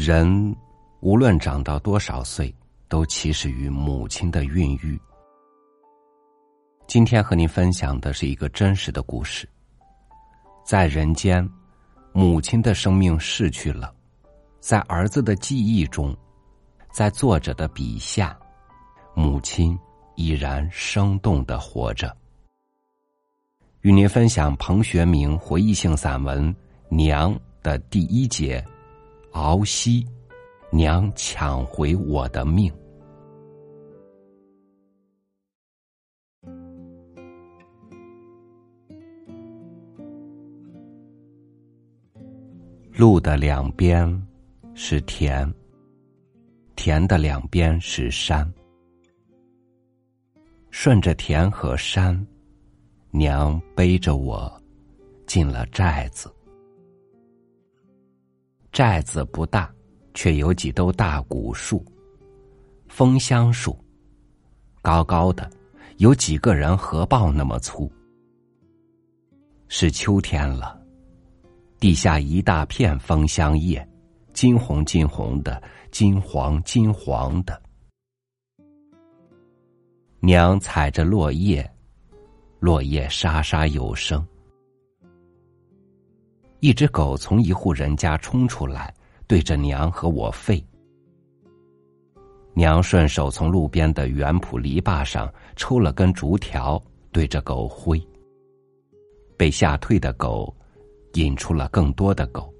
人无论长到多少岁，都起始于母亲的孕育。今天和您分享的是一个真实的故事。在人间，母亲的生命逝去了；在儿子的记忆中，在作者的笔下，母亲依然生动的活着。与您分享彭学明回忆性散文《娘》的第一节。敖西，娘抢回我的命。路的两边是田，田的两边是山。顺着田和山，娘背着我进了寨子。寨子不大，却有几兜大古树，枫香树，高高的，有几个人合抱那么粗。是秋天了，地下一大片枫香叶，金红金红的，金黄金黄的。娘踩着落叶，落叶沙沙有声。一只狗从一户人家冲出来，对着娘和我吠。娘顺手从路边的原朴篱笆上抽了根竹条，对着狗挥。被吓退的狗，引出了更多的狗，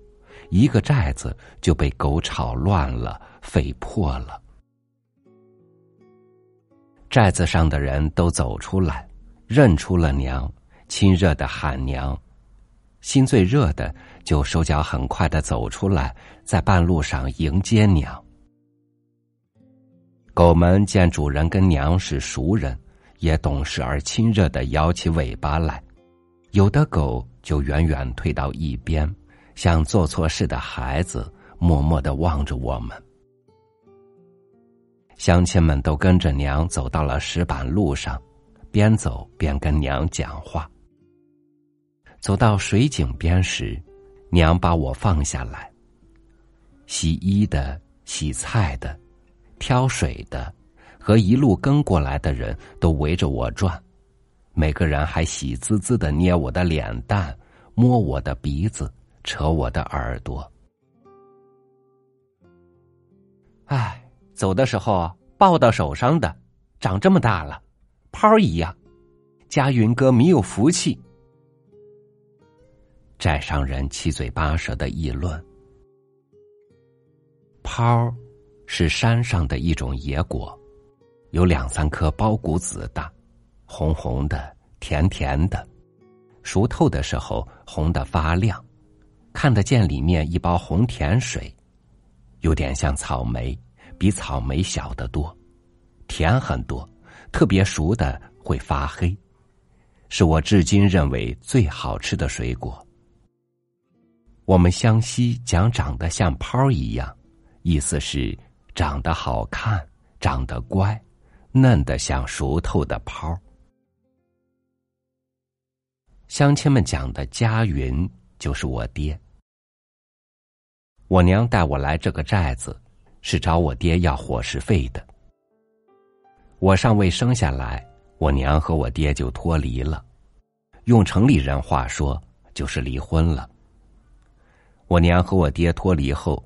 一个寨子就被狗吵乱了，吠破了。寨子上的人都走出来，认出了娘，亲热的喊娘。心最热的，就手脚很快的走出来，在半路上迎接娘。狗们见主人跟娘是熟人，也懂事而亲热的摇起尾巴来，有的狗就远远退到一边，像做错事的孩子，默默的望着我们。乡亲们都跟着娘走到了石板路上，边走边跟娘讲话。走到水井边时，娘把我放下来。洗衣的、洗菜的、挑水的，和一路跟过来的人都围着我转，每个人还喜滋滋的捏我的脸蛋，摸我的鼻子，扯我的耳朵。哎，走的时候抱到手上的，长这么大了，泡一样，家云哥没有福气。寨上人七嘴八舌的议论：“泡是山上的一种野果，有两三颗包谷子大，红红的，甜甜的，熟透的时候红的发亮，看得见里面一包红甜水，有点像草莓，比草莓小得多，甜很多，特别熟的会发黑，是我至今认为最好吃的水果。”我们湘西讲长得像泡一样，意思是长得好看，长得乖，嫩得像熟透的泡。乡亲们讲的家云就是我爹。我娘带我来这个寨子，是找我爹要伙食费的。我尚未生下来，我娘和我爹就脱离了，用城里人话说，就是离婚了。我娘和我爹脱离后，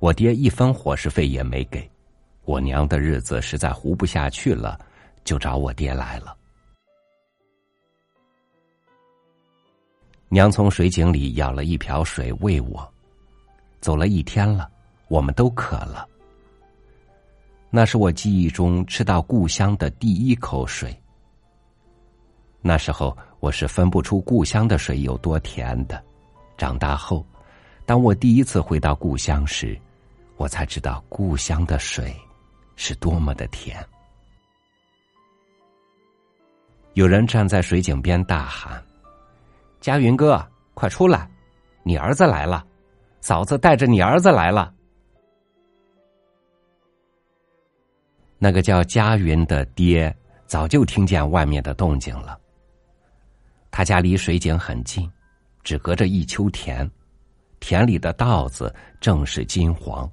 我爹一分伙食费也没给，我娘的日子实在糊不下去了，就找我爹来了。娘从水井里舀了一瓢水喂我，走了一天了，我们都渴了。那是我记忆中吃到故乡的第一口水。那时候我是分不出故乡的水有多甜的，长大后。当我第一次回到故乡时，我才知道故乡的水是多么的甜。有人站在水井边大喊：“佳云哥，快出来！你儿子来了，嫂子带着你儿子来了。”那个叫佳云的爹早就听见外面的动静了。他家离水井很近，只隔着一丘田。田里的稻子正是金黄，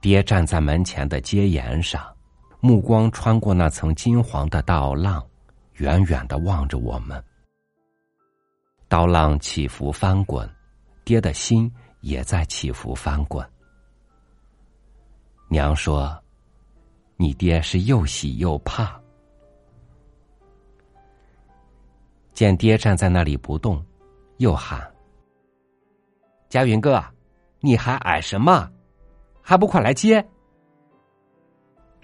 爹站在门前的阶沿上，目光穿过那层金黄的稻浪，远远的望着我们。刀浪起伏翻滚，爹的心也在起伏翻滚。娘说：“你爹是又喜又怕。”见爹站在那里不动，又喊：“佳云哥，你还矮什么？还不快来接！”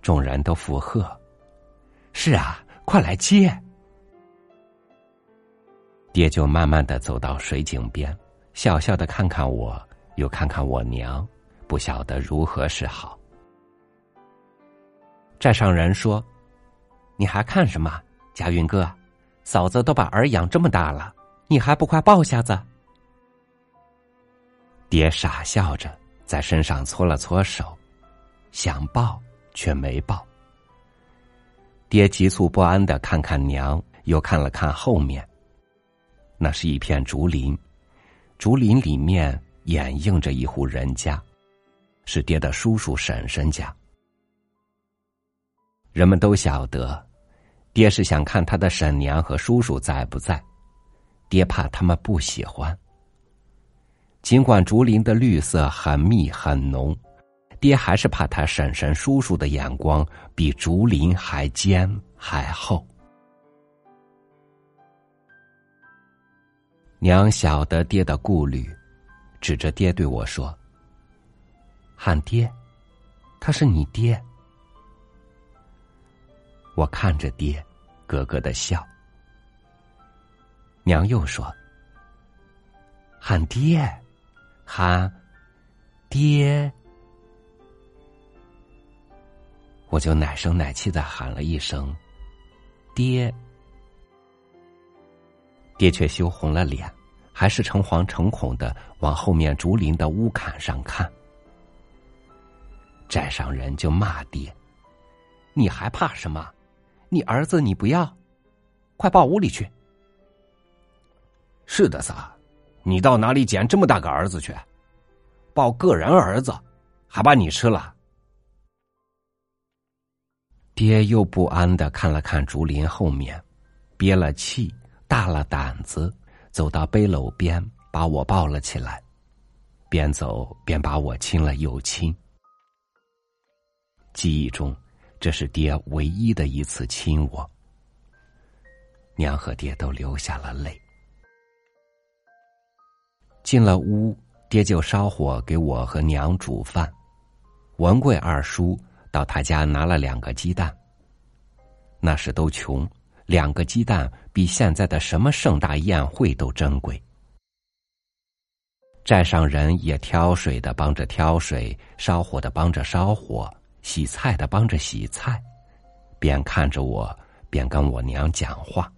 众人都附和：“是啊，快来接！”爹就慢慢的走到水井边，笑笑的看看我，又看看我娘，不晓得如何是好。寨上人说：“你还看什么，家云哥？嫂子都把儿养这么大了，你还不快抱下子？”爹傻笑着在身上搓了搓手，想抱却没抱。爹急促不安的看看娘，又看了看后面。那是一片竹林，竹林里面掩映着一户人家，是爹的叔叔婶婶家。人们都晓得，爹是想看他的婶娘和叔叔在不在，爹怕他们不喜欢。尽管竹林的绿色很密很浓，爹还是怕他婶婶叔叔的眼光比竹林还尖还厚。娘晓得爹的顾虑，指着爹对我说：“喊爹，他是你爹。”我看着爹，咯咯的笑。娘又说：“喊爹，喊爹。”我就奶声奶气的喊了一声：“爹。”爹却羞红了脸，还是诚惶诚恐的往后面竹林的屋坎上看。寨上人就骂爹：“你还怕什么？你儿子你不要，快抱屋里去。”是的，撒，你到哪里捡这么大个儿子去？抱个人儿子，还把你吃了？爹又不安的看了看竹林后面，憋了气。大了胆子，走到背篓边，把我抱了起来，边走边把我亲了又亲。记忆中，这是爹唯一的一次亲我。娘和爹都流下了泪。进了屋，爹就烧火给我和娘煮饭。文贵二叔到他家拿了两个鸡蛋。那时都穷。两个鸡蛋比现在的什么盛大宴会都珍贵。寨上人也挑水的帮着挑水，烧火的帮着烧火，洗菜的帮着洗菜，边看着我，边跟我娘讲话。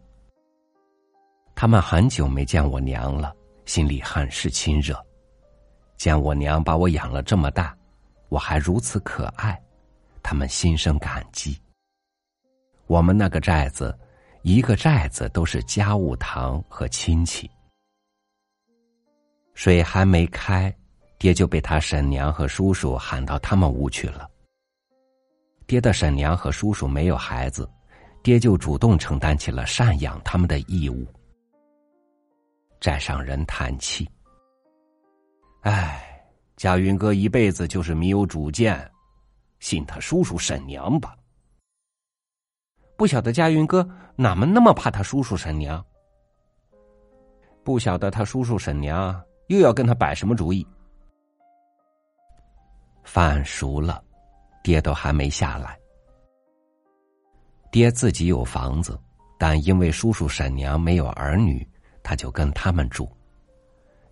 他们很久没见我娘了，心里很是亲热。见我娘把我养了这么大，我还如此可爱，他们心生感激。我们那个寨子。一个寨子都是家务堂和亲戚。水还没开，爹就被他婶娘和叔叔喊到他们屋去了。爹的婶娘和叔叔没有孩子，爹就主动承担起了赡养他们的义务。寨上人叹气：“唉，贾云哥一辈子就是没有主见，信他叔叔婶娘吧。”不晓得佳云哥哪门那么怕他叔叔婶娘？不晓得他叔叔婶娘又要跟他摆什么主意？饭熟了，爹都还没下来。爹自己有房子，但因为叔叔婶娘没有儿女，他就跟他们住。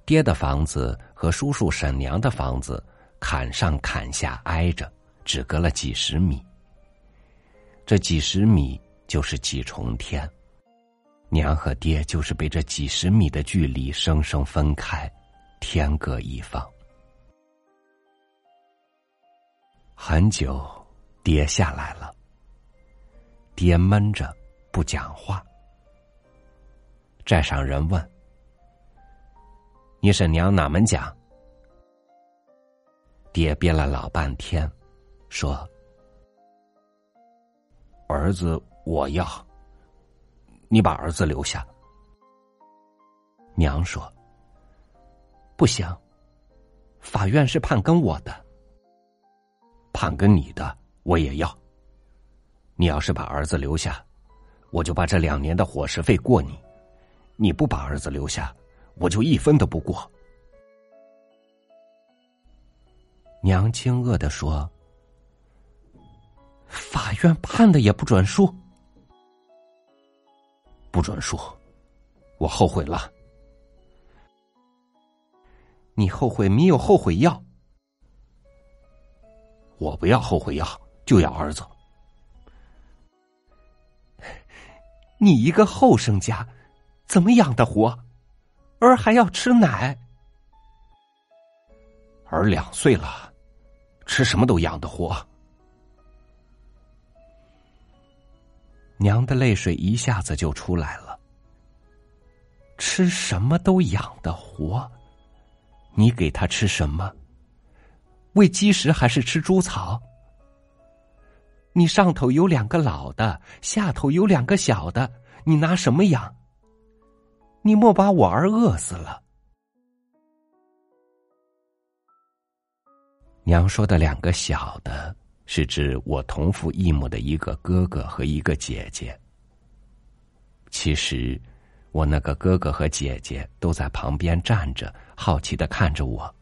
爹的房子和叔叔婶娘的房子坎上坎下挨着，只隔了几十米。这几十米就是几重天，娘和爹就是被这几十米的距离生生分开，天各一方。很久，爹下来了，爹闷着不讲话。寨上人问：“你婶娘哪门讲？”爹憋了老半天，说：“儿子我要，你把儿子留下。”娘说：“不行，法院是判跟我的，判跟你的我也要。你要是把儿子留下，我就把这两年的伙食费过你；你不把儿子留下，我就一分都不过。”娘惊愕的说：“法院判的也不准输，不准输，我后悔了。你后悔没有后悔药？我不要后悔药，就要儿子。你一个后生家，怎么养得活？儿还要吃奶，儿两岁了。”吃什么都养得活，娘的泪水一下子就出来了。吃什么都养得活，你给他吃什么？喂鸡食还是吃猪草？你上头有两个老的，下头有两个小的，你拿什么养？你莫把我儿饿死了。娘说的两个小的，是指我同父异母的一个哥哥和一个姐姐。其实，我那个哥哥和姐姐都在旁边站着，好奇的看着我。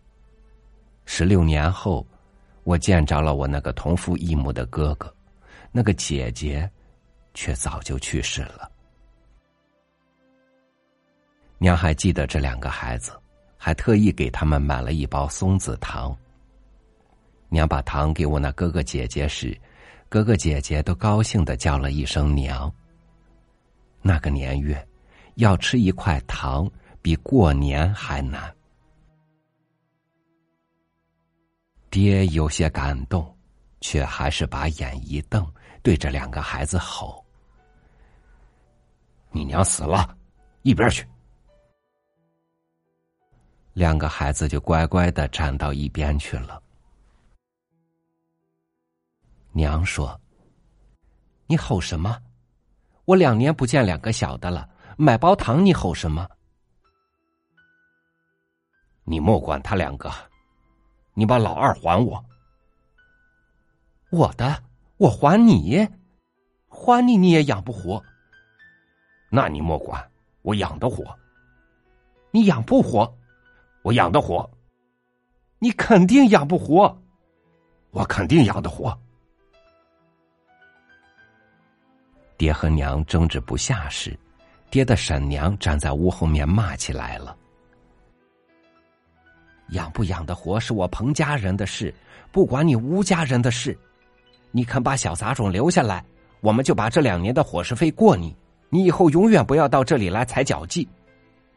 十六年后，我见着了我那个同父异母的哥哥，那个姐姐，却早就去世了。娘还记得这两个孩子，还特意给他们买了一包松子糖。娘把糖给我那哥哥姐姐时，哥哥姐姐都高兴的叫了一声“娘”。那个年月，要吃一块糖比过年还难。爹有些感动，却还是把眼一瞪，对着两个孩子吼：“你娘死了，一边去！”两个孩子就乖乖的站到一边去了。娘说：“你吼什么？我两年不见两个小的了，买包糖你吼什么？你莫管他两个，你把老二还我。我的，我还你，还你你也养不活。那你莫管，我养得活。你养不活，我养得活。你肯定养不活，我肯定养得活。”爹和娘争执不下时，爹的婶娘站在屋后面骂起来了：“养不养的活是我彭家人的事，不管你吴家人的事。你肯把小杂种留下来，我们就把这两年的伙食费过你。你以后永远不要到这里来踩脚迹。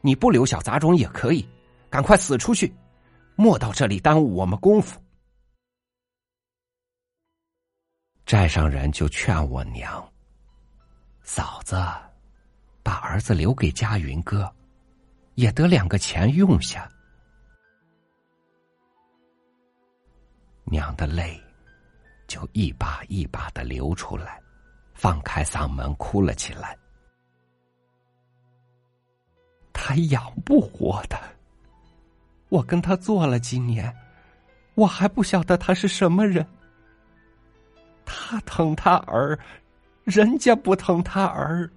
你不留小杂种也可以，赶快死出去，莫到这里耽误我们功夫。”寨上人就劝我娘。嫂子，把儿子留给佳云哥，也得两个钱用下。娘的泪就一把一把的流出来，放开嗓门哭了起来。他养不活的，我跟他做了几年，我还不晓得他是什么人。他疼他儿。人家不疼他儿，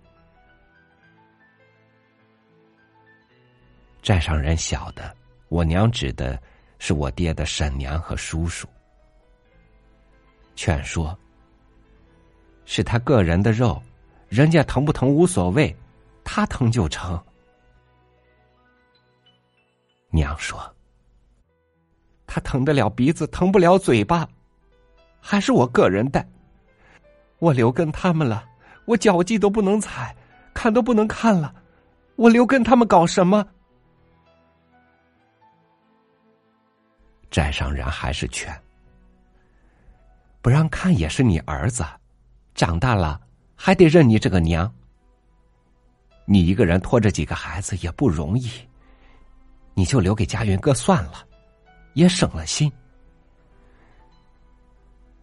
寨上人晓得，我娘指的是我爹的婶娘和叔叔。劝说：是他个人的肉，人家疼不疼无所谓，他疼就成。娘说：他疼得了鼻子，疼不了嘴巴，还是我个人带。我留跟他们了，我脚迹都不能踩，看都不能看了，我留跟他们搞什么？寨上人还是劝，不让看也是你儿子，长大了还得认你这个娘。你一个人拖着几个孩子也不容易，你就留给佳云哥算了，也省了心。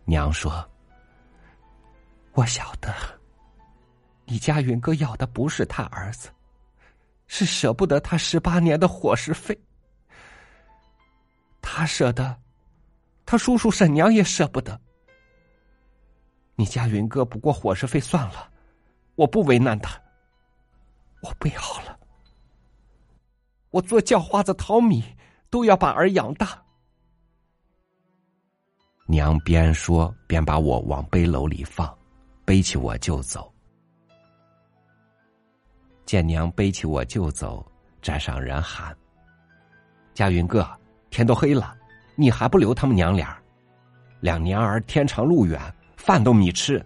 娘说：“我晓得，你家云哥要的不是他儿子，是舍不得他十八年的伙食费。他舍得，他叔叔婶娘也舍不得。你家云哥不过伙食费算了，我不为难他。我备好了，我做叫花子淘米，都要把儿养大。”娘边说边把我往背篓里放，背起我就走。见娘背起我就走，寨上人喊：“佳云哥，天都黑了，你还不留他们娘俩？两年儿天长路远，饭都没吃。”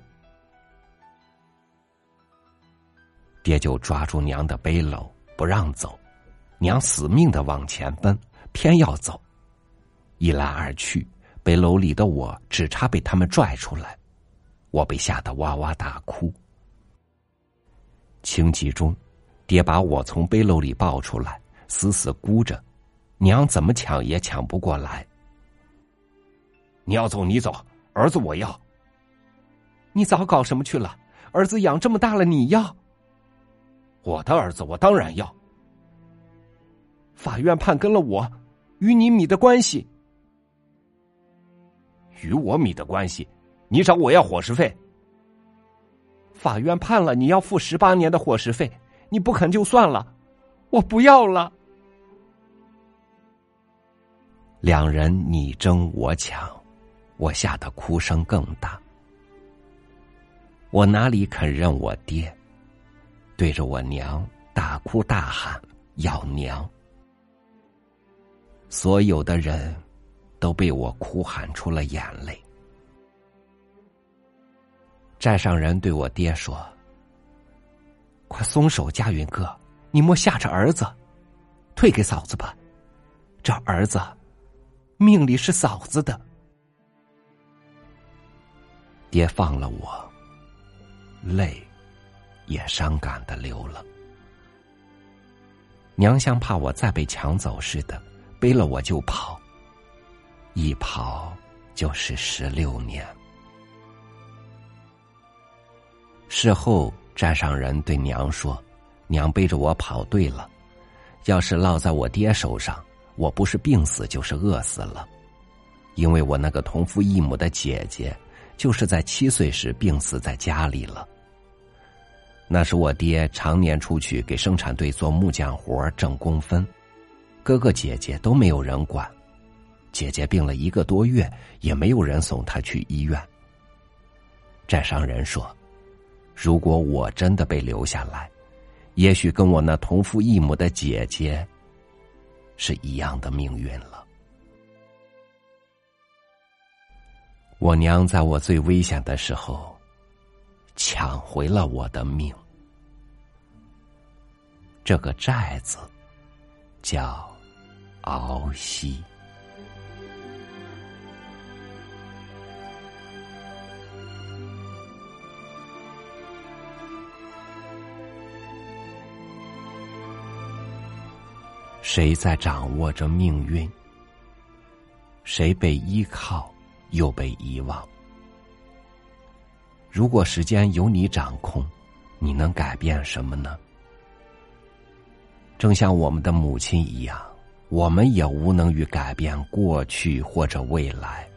爹就抓住娘的背篓不让走，娘死命的往前奔，偏要走，一来二去。背篓里的我只差被他们拽出来，我被吓得哇哇大哭。情急中，爹把我从背篓里抱出来，死死箍着，娘怎么抢也抢不过来。你要走你走，儿子我要。你早搞什么去了？儿子养这么大了，你要？我的儿子我当然要。法院判跟了我，与你米的关系。与我米的关系，你找我要伙食费。法院判了你要付十八年的伙食费，你不肯就算了，我不要了。两人你争我抢，我吓得哭声更大。我哪里肯认我爹？对着我娘大哭大喊要娘。所有的人。都被我哭喊出了眼泪。寨上人对我爹说：“快松手，家云哥，你莫吓着儿子，退给嫂子吧。这儿子命里是嫂子的。”爹放了我，泪也伤感的流了。娘像怕我再被抢走似的，背了我就跑。一跑就是十六年。事后，寨上人对娘说：“娘背着我跑对了，要是落在我爹手上，我不是病死就是饿死了。因为我那个同父异母的姐姐，就是在七岁时病死在家里了。那是我爹常年出去给生产队做木匠活挣工分，哥哥姐姐都没有人管。”姐姐病了一个多月，也没有人送她去医院。寨上人说：“如果我真的被留下来，也许跟我那同父异母的姐姐是一样的命运了。”我娘在我最危险的时候，抢回了我的命。这个寨子叫鳌溪。谁在掌握着命运？谁被依靠，又被遗忘？如果时间由你掌控，你能改变什么呢？正像我们的母亲一样，我们也无能于改变过去或者未来，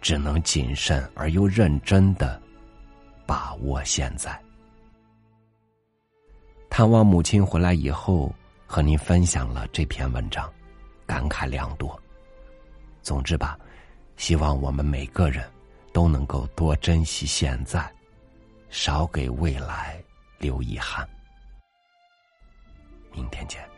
只能谨慎而又认真的把握现在。探望母亲回来以后。和您分享了这篇文章，感慨良多。总之吧，希望我们每个人都能够多珍惜现在，少给未来留遗憾。明天见。